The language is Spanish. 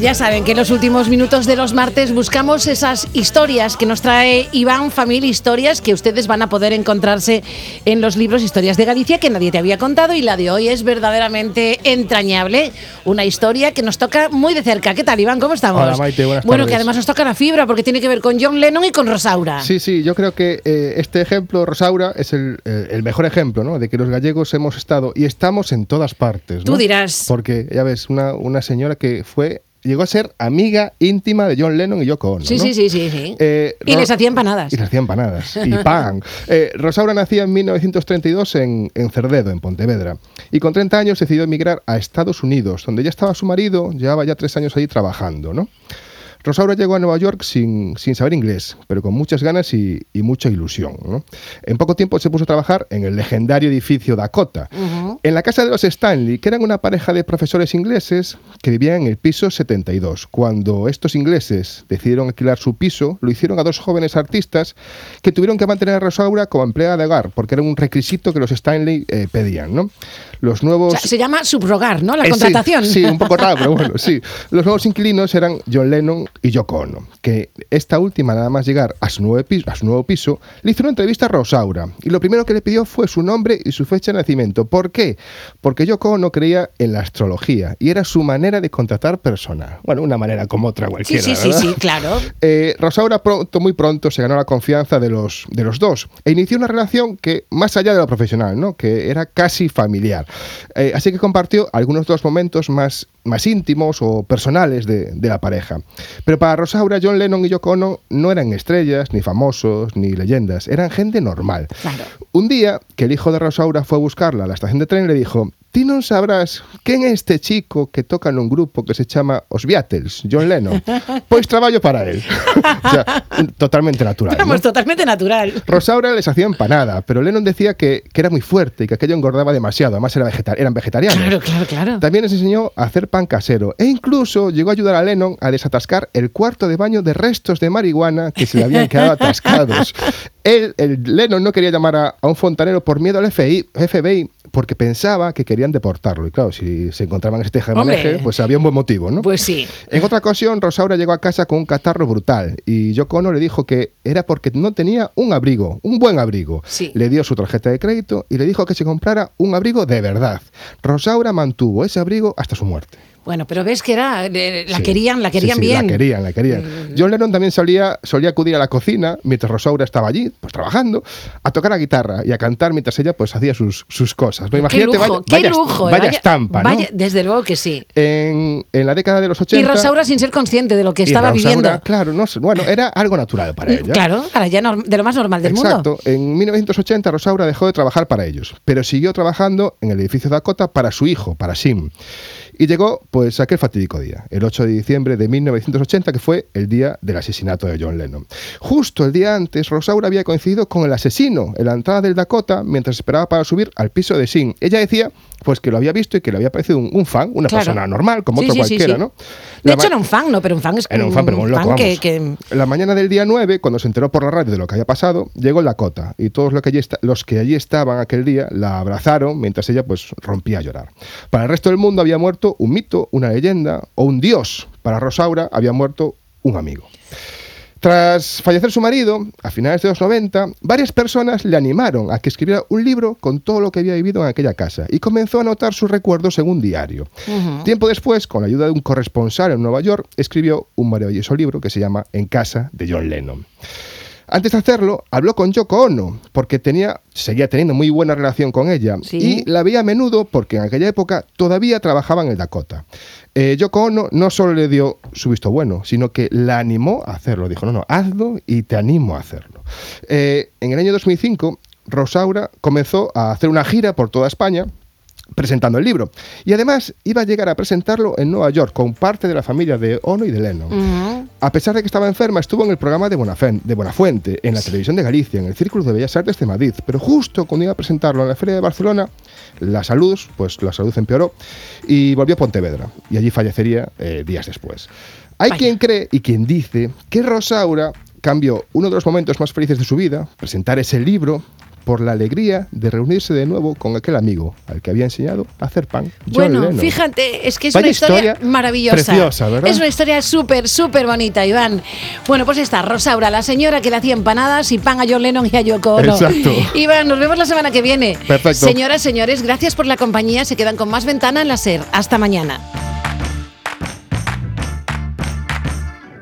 Ya saben que en los últimos minutos de los martes buscamos esas historias que nos trae Iván Familia, historias que ustedes van a poder encontrarse en los libros Historias de Galicia que nadie te había contado y la de hoy es verdaderamente entrañable. Una historia que nos toca muy de cerca. ¿Qué tal, Iván? ¿Cómo estamos? Hola, Maite, buenas bueno, tardes. que además nos toca la fibra porque tiene que ver con John Lennon y con Rosaura. Sí, sí, yo creo que eh, este ejemplo, Rosaura, es el, eh, el mejor ejemplo, ¿no? De que los gallegos hemos estado y estamos en todas partes. ¿no? Tú dirás. Porque, ya ves, una, una señora que fue. Llegó a ser amiga íntima de John Lennon y Yoko Ono. Sí, ¿no? sí, sí, sí, sí. Eh, y les hacía empanadas. Y les hacía empanadas. Y pan. Eh, Rosaura nacía en 1932 en, en Cerdedo, en Pontevedra. Y con 30 años decidió emigrar a Estados Unidos, donde ya estaba su marido, llevaba ya tres años allí trabajando, ¿no? Rosaura llegó a Nueva York sin, sin saber inglés, pero con muchas ganas y, y mucha ilusión. ¿no? En poco tiempo se puso a trabajar en el legendario edificio Dakota, en la casa de los Stanley, que eran una pareja de profesores ingleses que vivían en el piso 72. Cuando estos ingleses decidieron alquilar su piso, lo hicieron a dos jóvenes artistas que tuvieron que mantener a Rosaura como empleada de hogar, porque era un requisito que los Stanley eh, pedían. ¿no? Los O nuevos... sea, se llama subrogar, ¿no? La Eh, sí, contratación. Sí, un poco raro, pero bueno, sí. Los nuevos inquilinos eran John Lennon y Yoko Ono, que esta última, nada más llegar a su nuevo piso, a su nuevo piso le hizo una entrevista a Rosaura. Y lo primero que le pidió fue su nombre y su fecha de nacimiento. ¿Por qué? Porque Yoko Ono creía en la astrología y era su manera de contratar personal. Bueno, una manera como otra Sí, cualquiera. sí, sí, ¿verdad? sí, claro. Eh, Rosaura pronto, muy pronto se ganó la confianza de los, de los dos e inició una relación que, más allá de lo profesional, ¿no? que era casi familiar. Eh, así que compartió algunos de los momentos más, más íntimos o personales de, de la pareja. Pero para Rosaura, John Lennon y Yoko Ono no eran estrellas, ni famosos, ni leyendas, eran gente normal. Claro. Un día que el hijo de Rosaura fue a buscarla a la estación de tren le dijo Ti non sabrás quen é este chico que toca nun grupo que se chama Os Beatles, John Lennon. Pois traballo para él. o sea, totalmente natural. ¿no? Vamos, totalmente natural. Rosaura les hacía empanada, pero Lennon decía que, que era muy fuerte y que aquello engordaba demasiado. Además era vegeta- eran vegetarianos. Claro, claro, claro. También les enseñó a hacer pan casero e incluso llegó a ayudar a Lennon a desatascar el cuarto de baño de restos de marihuana que se le habían quedado atascados. Él, el Lennon no quería llamar a, a un fontanero por miedo al FBI, FBI porque pensaba que querían deportarlo. Y claro, si se encontraban este Hombre. jamaneje, pues había un buen motivo, ¿no? Pues sí. En otra ocasión, Rosaura llegó a casa con un catarro brutal y Yoko Ono le dijo que era porque no tenía un abrigo, un buen abrigo. Sí. Le dio su tarjeta de crédito y le dijo que se comprara un abrigo de verdad. Rosaura mantuvo ese abrigo hasta su muerte. Bueno, pero ves que era, eh, la Sí. querían, la querían Sí, sí, bien. Mm. La querían, la querían. John Lennon también solía, solía acudir a la cocina mientras Rosaura estaba allí, pues trabajando, a tocar la guitarra y a cantar mientras ella pues hacía sus, sus cosas. Pues Qué imagínate, lujo, vaya, qué vaya- lujo. eh, vaya estampa, ¿no? vaya- desde luego que sí. En, en la década de los 80... Y Rosaura sin ser consciente de lo que estaba Rosaura, viviendo. Claro, no sé, bueno, era algo natural para ella. Claro, para norm- de lo más normal del Exacto. mundo. En 1980 Rosaura dejó de trabajar para ellos, pero siguió trabajando en el edificio Dakota para su hijo, para Sim. Y llegó pues aquel fatídico día, el 8 de diciembre de 1980, que fue el día del asesinato de John Lennon. Justo el día antes, Rosaura había coincidido con el asesino en la entrada del Dakota mientras esperaba para subir al piso de Sim. Ella decía pues que lo había visto y que le había parecido un, un fan, una Claro. persona normal, como Sí, otro sí, cualquiera, sí. ¿no? De La hecho, ma- era un fan, ¿no? Pero un fan es era un fan, pero un loco, fan que, que- La mañana del día 9, cuando se enteró por la radio de lo que había pasado, llegó el Dakota y todos los que allí, los que allí estaban aquel día la abrazaron mientras ella pues rompía a llorar. Para el resto del mundo había muerto un mito, una leyenda o un dios. Para Rosaura había muerto un amigo. Tras fallecer su marido, a finales de los 90, varias personas le animaron a que escribiera un libro con todo lo que había vivido en aquella casa y comenzó a anotar sus recuerdos en un diario. Tiempo después, con la ayuda de un corresponsal en Nueva York, escribió un maravilloso libro que se llama En casa de John Lennon. Antes de hacerlo, habló con Yoko Ono, porque tenía, seguía teniendo muy buena relación con ella. Sí. Y la veía a menudo porque en aquella época todavía trabajaba en el Dakota. Eh, Yoko Ono no solo le dio su visto bueno, sino que la animó a hacerlo. Dijo, no, no, hazlo y te animo a hacerlo. Eh, en el año 2005, Rosaura comenzó a hacer una gira por toda España presentando el libro. Y además iba a llegar a presentarlo en Nueva York con parte de la familia de Ono y de Lennon. A pesar de que estaba enferma, estuvo en el programa de, Bonafen- de Buenafuente, en la televisión de Galicia, en el Círculo de Bellas Artes de Madrid. Pero justo cuando iba a presentarlo en la Feria de Barcelona, la salud, pues la salud empeoró y volvió a Pontevedra. Y allí fallecería eh, días después. Hay Vaya. quien cree y quien dice que Rosaura cambió uno de los momentos más felices de su vida, presentar ese libro, por la alegría de reunirse de nuevo con aquel amigo al que había enseñado a hacer pan. John Bueno, fíjate, es que es Vaya una historia, historia maravillosa. preciosa, ¿verdad? Es una historia súper, súper bonita, Iván. Bueno, pues está Rosaura, la señora que le hacía empanadas y pan a John Lennon y a Yoko Ono. Exacto. Iván, nos vemos la semana que viene. Perfecto. Señoras, señores, gracias por la compañía. Se quedan con más ventana en la SER. Hasta mañana.